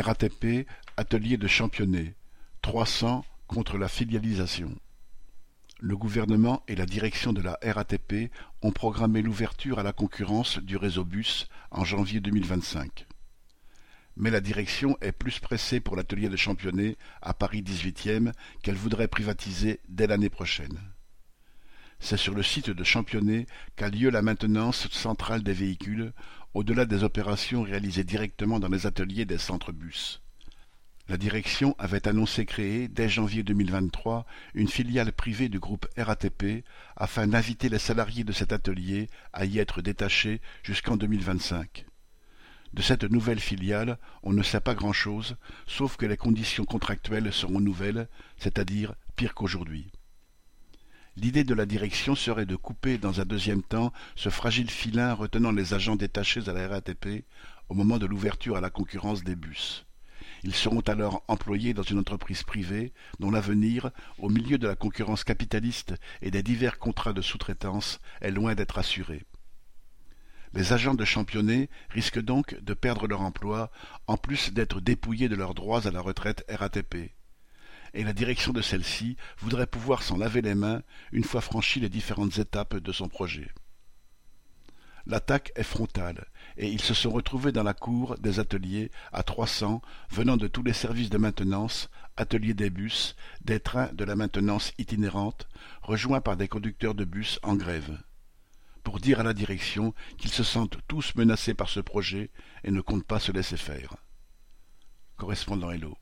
RATP Atelier de Championnet, trois cents contre la filialisation. Le gouvernement et la direction de la RATP ont programmé l'ouverture à la concurrence du réseau bus en janvier 2025. Mais la direction est plus pressée pour l'atelier de Championnet à Paris 18e qu'elle voudrait privatiser dès l'année prochaine. C'est sur le site de Championnet qu'a lieu la maintenance centrale des véhicules, au-delà des opérations réalisées directement dans les ateliers des centres bus. La direction avait annoncé créer, dès janvier 2023, une filiale privée du groupe RATP afin d'inviter les salariés de cet atelier à y être détachés jusqu'en 2025. De cette nouvelle filiale, on ne sait pas grand-chose, sauf que les conditions contractuelles seront nouvelles, c'est-à-dire pires qu'aujourd'hui. L'idée de la direction serait de couper dans un deuxième temps ce fragile filin retenant les agents détachés à la RATP au moment de l'ouverture à la concurrence des bus. Ils seront alors employés dans une entreprise privée dont l'avenir, au milieu de la concurrence capitaliste et des divers contrats de sous-traitance, est loin d'être assuré. Les agents de championnet risquent donc de perdre leur emploi, en plus d'être dépouillés de leurs droits à la retraite RATP et la direction de celle-ci voudrait pouvoir s'en laver les mains une fois franchies les différentes étapes de son projet. L'attaque est frontale, et ils se sont retrouvés dans la cour des ateliers à trois cents venant de tous les services de maintenance, ateliers des bus, des trains de la maintenance itinérante, rejoints par des conducteurs de bus en grève pour dire à la direction qu'ils se sentent tous menacés par ce projet et ne comptent pas se laisser faire. Correspondant Hello.